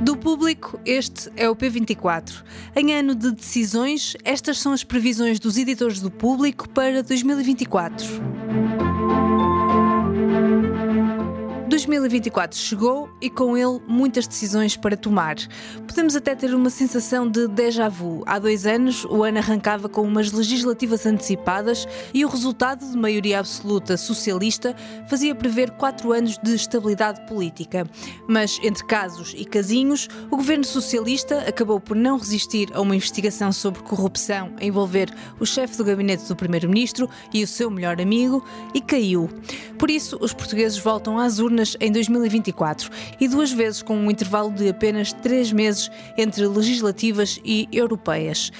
Do público, este é o P24. Em ano de decisões, estas são as previsões dos editores do público para 2024. 2024 chegou e com ele muitas decisões para tomar. Podemos até ter uma sensação de déjà vu. Há dois anos, o ano arrancava com umas legislativas antecipadas e o resultado de maioria absoluta socialista fazia prever quatro anos de estabilidade política. Mas, entre casos e casinhos, o governo socialista acabou por não resistir a uma investigação sobre corrupção a envolver o chefe do gabinete do primeiro-ministro e o seu melhor amigo e caiu. Por isso, os portugueses voltam às urnas em 2024 e duas vezes com um intervalo de apenas três meses entre legislativas e europeias.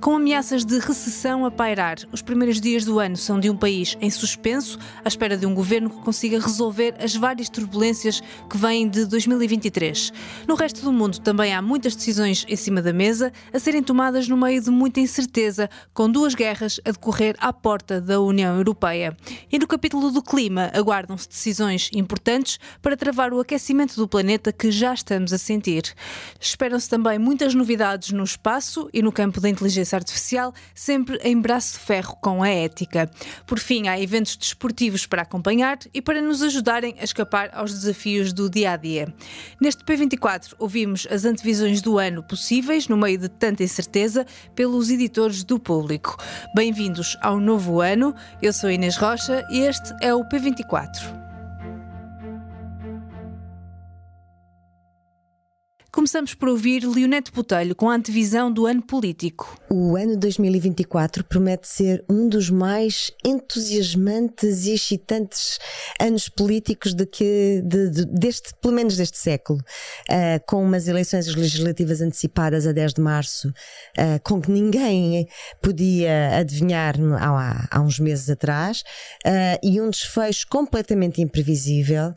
Com ameaças de recessão a pairar, os primeiros dias do ano são de um país em suspenso, à espera de um governo que consiga resolver as várias turbulências que vêm de 2023. No resto do mundo também há muitas decisões em cima da mesa a serem tomadas no meio de muita incerteza, com duas guerras a decorrer à porta da União Europeia. E no capítulo do clima aguardam-se decisões importantes para travar o aquecimento do planeta que já estamos a sentir. Esperam-se também muitas novidades no espaço e no campo da inteligência inteligência artificial, sempre em braço de ferro com a ética. Por fim, há eventos desportivos para acompanhar e para nos ajudarem a escapar aos desafios do dia a dia. Neste P24 ouvimos as antevisões do ano possíveis, no meio de tanta incerteza, pelos editores do público. Bem-vindos ao novo ano. Eu sou Inês Rocha e este é o P24. Começamos por ouvir Leonete Botelho com a antevisão do ano político. O ano 2024 promete ser um dos mais entusiasmantes e excitantes anos políticos de que, de, de, deste, pelo menos deste século, uh, com umas eleições legislativas antecipadas a 10 de março, uh, com que ninguém podia adivinhar há, há uns meses atrás, uh, e um desfecho completamente imprevisível.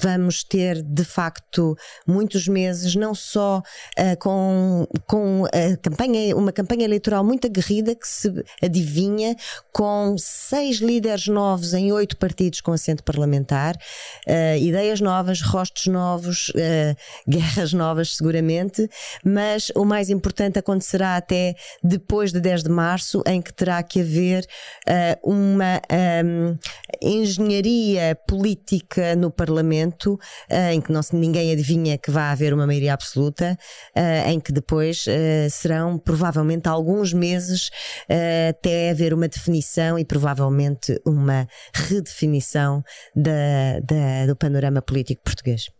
vamos ter, de facto, muitos meses, não só uh, com, com a campanha, uma campanha eleitoral muito aguerrida que se adivinha, com seis líderes novos em oito partidos com assento parlamentar, uh, ideias novas, rostos novos, uh, guerras novas, seguramente, mas o mais importante acontecerá até depois de 10 de março, em que terá que haver uma um, engenharia política no Parlamento, em que não, ninguém adivinha que vai haver uma maioria absoluta, uh, em que depois uh, serão provavelmente alguns meses uh, até haver uma definição e provavelmente uma redefinição da, da, do panorama político português.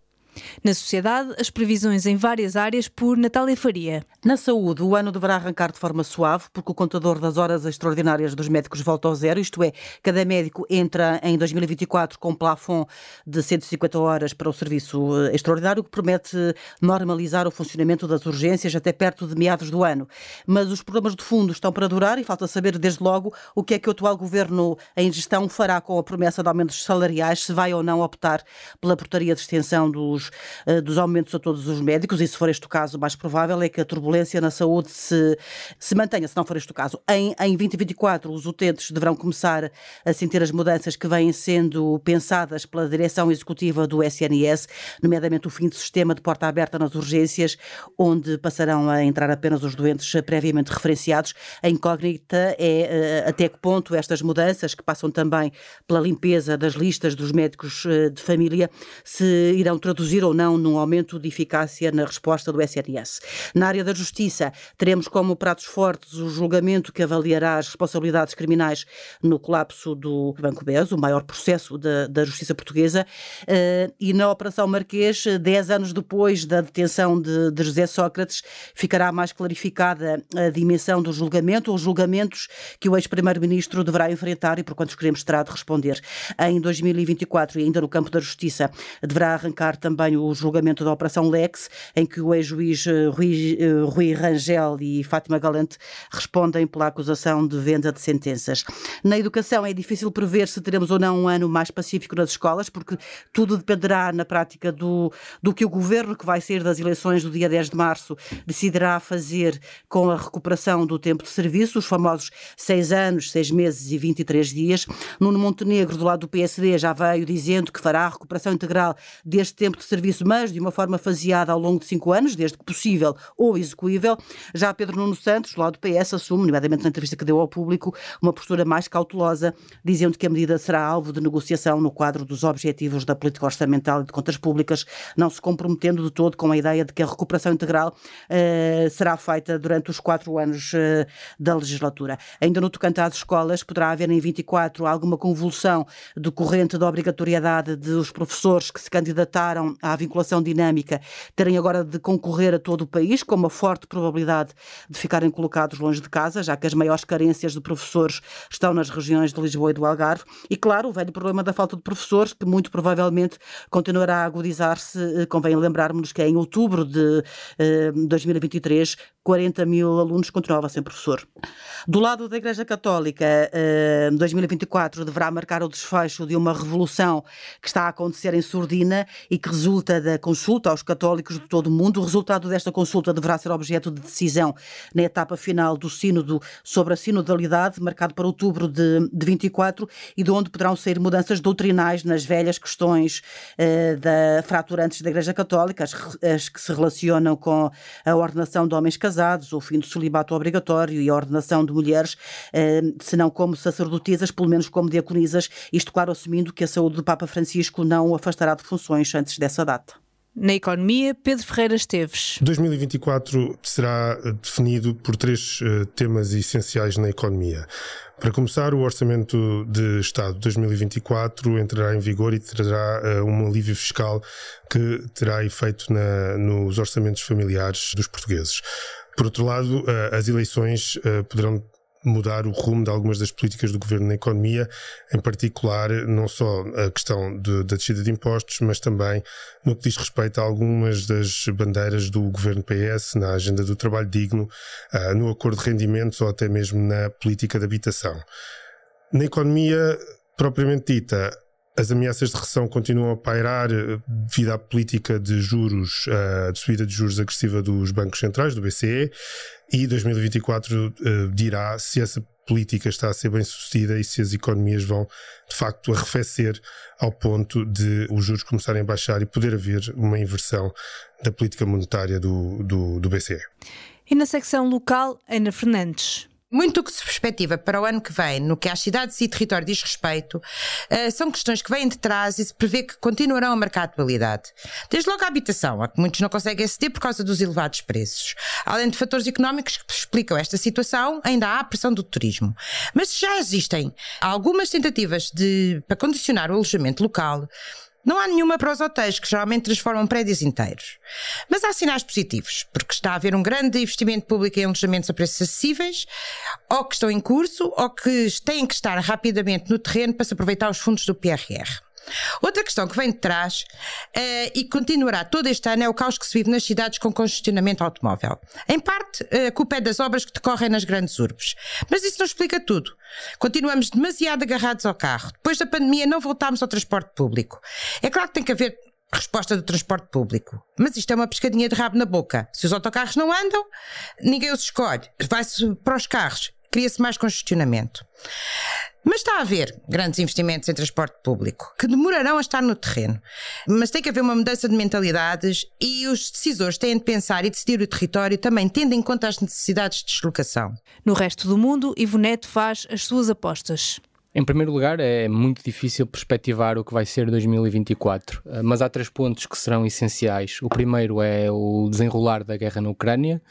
Na sociedade, as previsões em várias áreas por Natália Faria. Na saúde, o ano deverá arrancar de forma suave, porque o contador das horas extraordinárias dos médicos volta ao zero, isto é, cada médico entra em 2024 com um plafond de 150 horas para o serviço eh, extraordinário, que promete normalizar o funcionamento das urgências até perto de meados do ano. Mas os problemas de fundo estão para durar e falta saber, desde logo, o que é que o atual governo em gestão fará com a promessa de aumentos salariais, se vai ou não optar pela portaria de extensão dos uh, dos aumentos a todos os médicos, e se for este o caso, o mais provável é que a turbulência na saúde se, se mantenha, se não for este o caso. Em, em 2024, os utentes deverão começar a sentir as mudanças que vêm sendo pensadas pela direção executiva do SNS, nomeadamente o fim do sistema de porta aberta nas urgências, onde passarão a entrar apenas os doentes previamente referenciados. A incógnita é uh, até que ponto estas mudanças, que passam também pela limpeza das listas dos médicos uh, de família, se irão traduzir ou não num aumento de eficácia na resposta do SNS. Na área da Justiça, teremos como pratos fortes o julgamento que avaliará as responsabilidades criminais no colapso do Banco BES, o maior processo da, da Justiça Portuguesa, uh, e na Operação Marquês, dez anos depois da detenção de, de José Sócrates, ficará mais clarificada a dimensão do julgamento ou julgamentos que o ex-primeiro-ministro deverá enfrentar e por quantos queremos terá de responder. Em 2024, e ainda no campo da Justiça, deverá arrancar também o julgamento da Operação Lex, em que o ex-juiz eh, Rui, eh, Rui Rangel e Fátima Galante respondem pela acusação de venda de sentenças. Na educação é difícil prever se teremos ou não um ano mais pacífico nas escolas, porque tudo dependerá na prática do, do que o governo, que vai ser das eleições do dia 10 de março, decidirá fazer com a recuperação do tempo de serviço, os famosos seis anos, seis meses e 23 dias. Nuno Montenegro, do lado do PSD, já veio dizendo que fará a recuperação integral deste tempo de serviço, mas de uma forma faseada ao longo de cinco anos, desde que possível ou execuível. Já Pedro Nuno Santos, lado do PS, assume, nomeadamente na entrevista que deu ao público, uma postura mais cautelosa, dizendo que a medida será alvo de negociação no quadro dos objetivos da política orçamental e de contas públicas, não se comprometendo de todo com a ideia de que a recuperação integral uh, será feita durante os quatro anos uh, da legislatura. Ainda no tocante às escolas, poderá haver em 24 alguma convulsão decorrente da obrigatoriedade dos professores que se candidataram à vinculação dinâmica terem agora de concorrer a todo o país, com uma forte probabilidade de ficarem colocados longe de casa, já que as maiores carências de professores estão nas regiões de Lisboa e do Algarve. E, claro, o velho problema da falta de professores, que muito provavelmente continuará a agudizar-se. Eh, convém lembrarmos que é em outubro de eh, 2023 40 mil alunos continuava sem professor. Do lado da Igreja Católica, 2024 eh, deverá marcar o desfecho de uma revolução que está a acontecer em Surdina e que resulta da consulta aos católicos de todo o mundo. O resultado desta consulta deverá ser objeto de decisão na etapa final do sínodo sobre a sinodalidade, marcado para outubro de, de 24, e de onde poderão sair mudanças doutrinais nas velhas questões uh, da, fraturantes da Igreja Católica, as que se relacionam com a ordenação de homens casados casados, o fim do celibato obrigatório e a ordenação de mulheres, eh, se não como sacerdotisas, pelo menos como diaconisas, isto claro assumindo que a saúde do Papa Francisco não o afastará de funções antes dessa data. Na economia, Pedro Ferreira Esteves. 2024 será definido por três uh, temas essenciais na economia. Para começar, o Orçamento de Estado 2024 entrará em vigor e trará uh, um alívio fiscal que terá efeito na, nos orçamentos familiares dos portugueses. Por outro lado, eh, as eleições eh, poderão mudar o rumo de algumas das políticas do governo na economia, em particular não só a questão de, da descida de impostos, mas também no que diz respeito a algumas das bandeiras do governo PS na agenda do trabalho digno, eh, no acordo de rendimentos ou até mesmo na política de habitação. Na economia propriamente dita, as ameaças de recessão continuam a pairar eh, devido à política de juros, uh, de subida de juros agressiva dos bancos centrais, do BCE, e 2024 uh, eh, dirá se essa política está a ser bem sucedida e se as economias vão de facto arrefecer ao ponto de os juros começarem a baixar e poder haver uma inversão da política monetária do, do, do BCE. E na secção local, Ana Fernandes. Muito o que se perspectiva para o ano que vem, no que às cidades e território diz respeito, uh, são questões que vêm de trás e se prevê que continuarão a marcar a atualidade. Desde logo a habitação, a que muitos não conseguem aceder por causa dos elevados preços. Além de fatores económicos que explicam esta situação, ainda há a pressão do turismo. Mas já existem algumas tentativas de, para condicionar o alojamento local, não há nenhuma para os hotéis, que geralmente transformam prédios inteiros. Mas há sinais positivos, porque está a haver um grande investimento público em alojamentos a preços acessíveis, ou que estão em curso, ou que têm que estar rapidamente no terreno para se aproveitar os fundos do PRR. Outra questão que vem de trás uh, e continuará todo este ano é o caos que se vive nas cidades com congestionamento automóvel. Em parte, uh, a culpa é das obras que decorrem nas grandes urbes. Mas isso não explica tudo. Continuamos demasiado agarrados ao carro. Depois da pandemia, não voltámos ao transporte público. É claro que tem que haver resposta do transporte público. Mas isto é uma pescadinha de rabo na boca. Se os autocarros não andam, ninguém os escolhe. Vai-se para os carros. Cria-se mais congestionamento. Mas está a haver grandes investimentos em transporte público que demorarão a estar no terreno. Mas tem que haver uma mudança de mentalidades e os decisores têm de pensar e decidir o território também tendo em conta as necessidades de deslocação. No resto do mundo, Ivonete faz as suas apostas. Em primeiro lugar, é muito difícil perspectivar o que vai ser 2024, eh, mas há três pontos que serão essenciais. O primeiro é o desenrolar da guerra na Ucrânia,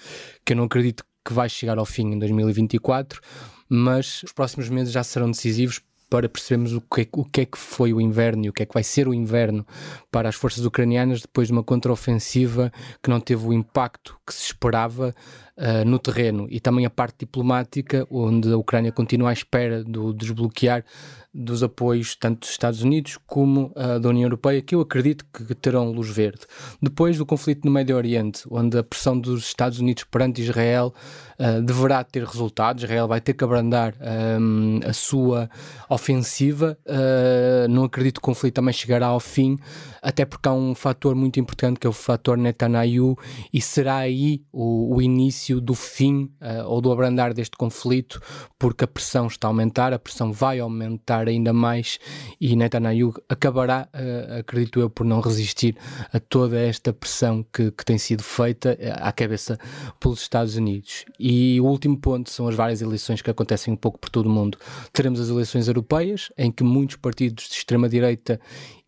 que eu não acredito que vai chegar ao fim em 2024, mas os próximos meses já serão decisivos para percebermos o que, é, o que é que foi o inverno e o que é que vai ser o inverno para as forças ucranianas depois de uma contraofensiva que não teve o impacto que se esperava uh, no terreno e também a parte diplomática, onde a Ucrânia continua à espera do desbloquear dos apoios tanto dos Estados Unidos como uh, da União Europeia, que eu acredito que terão luz verde. Depois do conflito no Médio Oriente, onde a pressão dos Estados Unidos perante Israel uh, deverá ter resultados, Israel vai ter que abrandar um, a sua ofensiva. Uh, não acredito que o conflito também chegará ao fim, até porque há um fator muito importante que é o fator Netanyahu, e será aí o, o início do fim ou do abrandar deste conflito, porque a pressão está a aumentar, a pressão vai aumentar ainda mais e Netanyahu acabará, uh, acredito eu, por não resistir a toda esta pressão que, que tem sido feita uh, à cabeça pelos Estados Unidos. E o último ponto são as várias eleições que acontecem um pouco por todo o mundo. Teremos as eleições europeias, em que muitos partidos de extrema-direita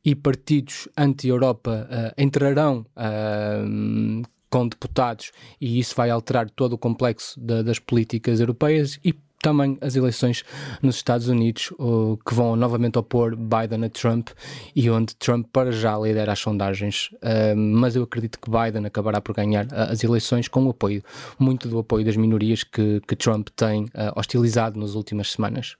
e partidos anti-Europa uh, entrarão uh, com deputados e isso vai alterar todo o complexo da, das políticas europeias e também as eleições nos Estados Unidos, que vão novamente opor Biden a Trump e onde Trump para já lidera as sondagens, uh, mas eu acredito que Biden acabará por ganhar as eleições com o apoio, muito do apoio das minorias que, que Trump tem hostilizado nas últimas semanas.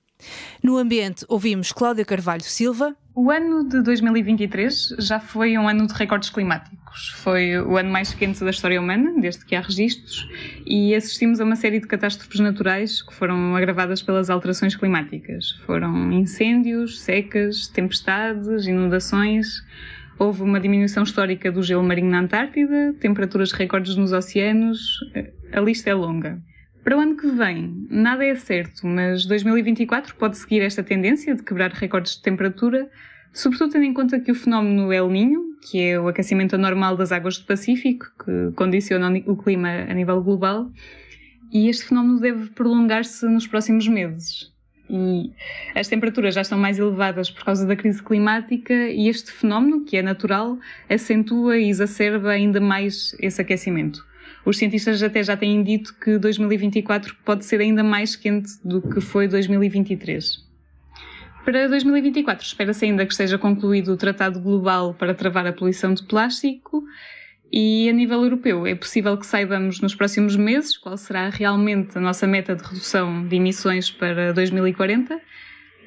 No ambiente, ouvimos Cláudia Carvalho Silva. O ano de 2023 já foi um ano de recordes climáticos. Foi o ano mais quente da história humana, desde que há registros, e assistimos a uma série de catástrofes naturais que foram agravadas pelas alterações climáticas. Foram incêndios, secas, tempestades, inundações. Houve uma diminuição histórica do gelo marinho na Antártida, temperaturas recordes nos oceanos. A lista é longa. Para o ano que vem, nada é certo, mas 2024 pode seguir esta tendência de quebrar recordes de temperatura, sobretudo tendo em conta que o fenómeno El Niño, que é o aquecimento anormal das águas do Pacífico, que condiciona o clima a nível global, e este fenómeno deve prolongar-se nos próximos meses. E as temperaturas já estão mais elevadas por causa da crise climática e este fenómeno, que é natural, acentua e exacerba ainda mais esse aquecimento. Os cientistas até já têm dito que 2024 pode ser ainda mais quente do que foi 2023. Para 2024, espera-se ainda que esteja concluído o Tratado Global para travar a poluição de plástico e, a nível europeu, é possível que saibamos nos próximos meses qual será realmente a nossa meta de redução de emissões para 2040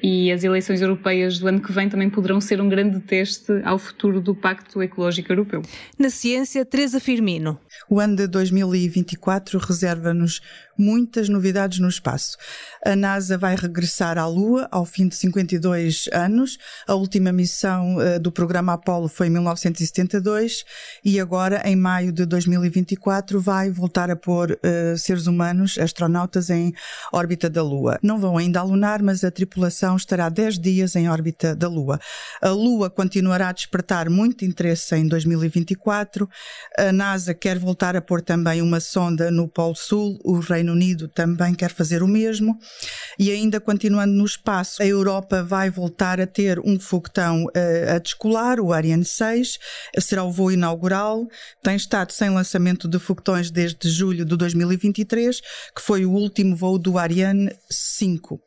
e as eleições europeias do ano que vem também poderão ser um grande teste ao futuro do Pacto Ecológico Europeu. Na ciência, Teresa Firmino. O ano de 2024 reserva-nos muitas novidades no espaço. A NASA vai regressar à Lua ao fim de 52 anos. A última missão uh, do programa Apollo foi em 1972 e agora, em maio de 2024, vai voltar a pôr uh, seres humanos, astronautas, em órbita da Lua. Não vão ainda a lunar, mas a tripulação estará 10 dias em órbita da Lua. A Lua continuará a despertar muito interesse em 2024. A NASA quer voltar a pôr também uma sonda no Polo Sul. O Reino Unido também quer fazer o mesmo. E ainda continuando no espaço, a Europa vai voltar a ter um foguetão uh, a descolar, o Ariane 6, será o voo inaugural. Tem estado sem lançamento de foguetões desde julho de 2023, que foi o último voo do Ariane 5.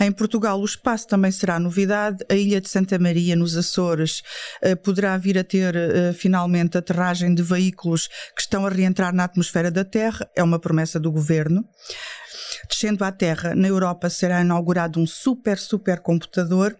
Em Portugal, o espaço também será novidade. A ilha de Santa Maria, nos Açores, eh, poderá vir a ter eh, finalmente aterragem de veículos que estão a reentrar na atmosfera da Terra. É uma promessa do governo. Descendo à Terra, na Europa será inaugurado um super, super computador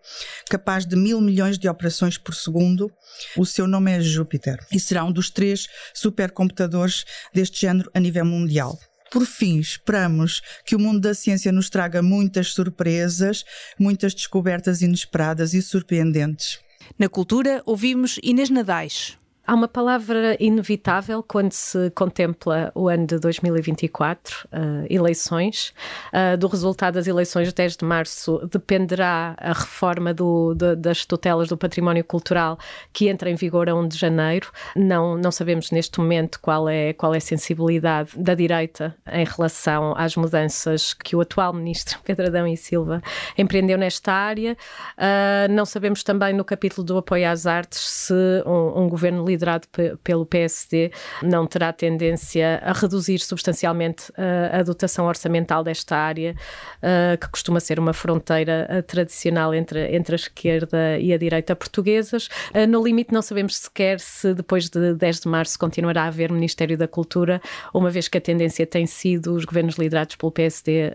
capaz de mil milhões de operações por segundo. O seu nome é Júpiter e será um dos três supercomputadores deste género a nível mundial. Por fim, esperamos que o mundo da ciência nos traga muitas surpresas, muitas descobertas inesperadas e surpreendentes. Na cultura, ouvimos Inês Nadais. Há uma palavra inevitável quando se contempla o ano de 2024, uh, eleições. Uh, do resultado das eleições de 10 de março dependerá a reforma do, das tutelas do património cultural que entra em vigor a 1 de janeiro. Não, não sabemos neste momento qual é, qual é a sensibilidade da direita em relação às mudanças que o atual ministro Pedro Adão e Silva empreendeu nesta área. Uh, não sabemos também no capítulo do apoio às artes se um, um governo liderado pelo PSD, não terá tendência a reduzir substancialmente uh, a dotação orçamental desta área, uh, que costuma ser uma fronteira uh, tradicional entre, entre a esquerda e a direita portuguesas. no limite, não sabemos sequer se depois de 10 de março continuará a haver Ministério da Cultura, uma vez que a tendência tem sido os governos liderados pelo PSD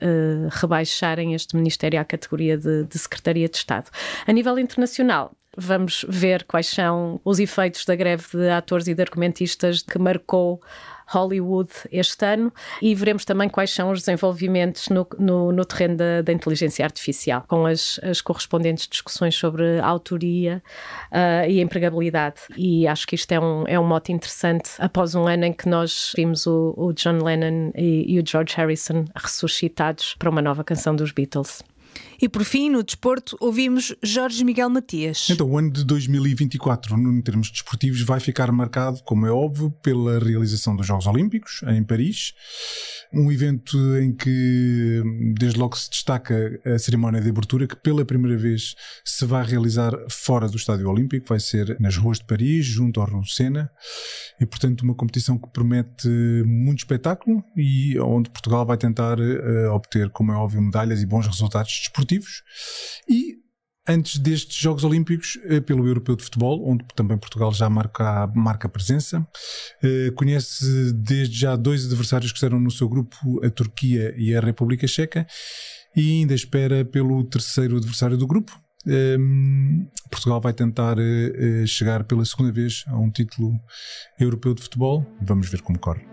rebaixarem este Ministério à categoria de, de Secretaria de Estado. A nível internacional, Vamos ver quais são os efeitos da greve de atores e de argumentistas que marcou Hollywood este ano e veremos também quais são os desenvolvimentos no, no, no terreno da, da, inteligência artificial, com as, as, correspondentes discussões sobre autoria uh, e empregabilidade. E acho que isto é um, é um mote interessante após um ano em que nós vimos o, o John Lennon e, e o George Harrison ressuscitados para uma nova canção dos Beatles. E por fim, no desporto, ouvimos Jorge Miguel Matias. Então, o ano de 2024, em termos desportivos, vai ficar marcado, como é óbvio, pela realização dos Jogos Olímpicos em Paris. Um evento em que, desde logo, se destaca a cerimónia de abertura, que pela primeira vez se vai realizar fora do Estádio Olímpico, vai ser nas ruas de Paris, junto ao Rio Sena, e portanto uma competição que promete muito espetáculo e onde Portugal vai tentar uh, obter, como é óbvio, medalhas e bons resultados desportivos. E antes destes Jogos Olímpicos, eh, pelo Europeu de Futebol, onde também Portugal já marca, marca presença. Eh, conhece desde já dois adversários que estarão no seu grupo, a Turquia e a República Checa, e ainda espera pelo terceiro adversário do grupo. Ehm, Portugal vai tentar eh, chegar pela segunda vez a um título europeu de futebol. Vamos ver como corre.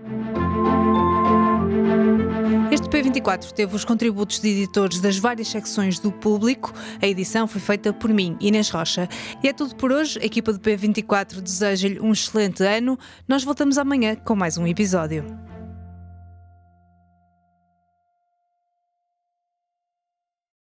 Este P24 teve os contributos de editores das várias secções do público. A edição foi feita por mim, Inês Rocha. E é tudo por hoje. A equipa do P24 deseja-lhe um excelente ano. Nós voltamos amanhã com mais um episódio.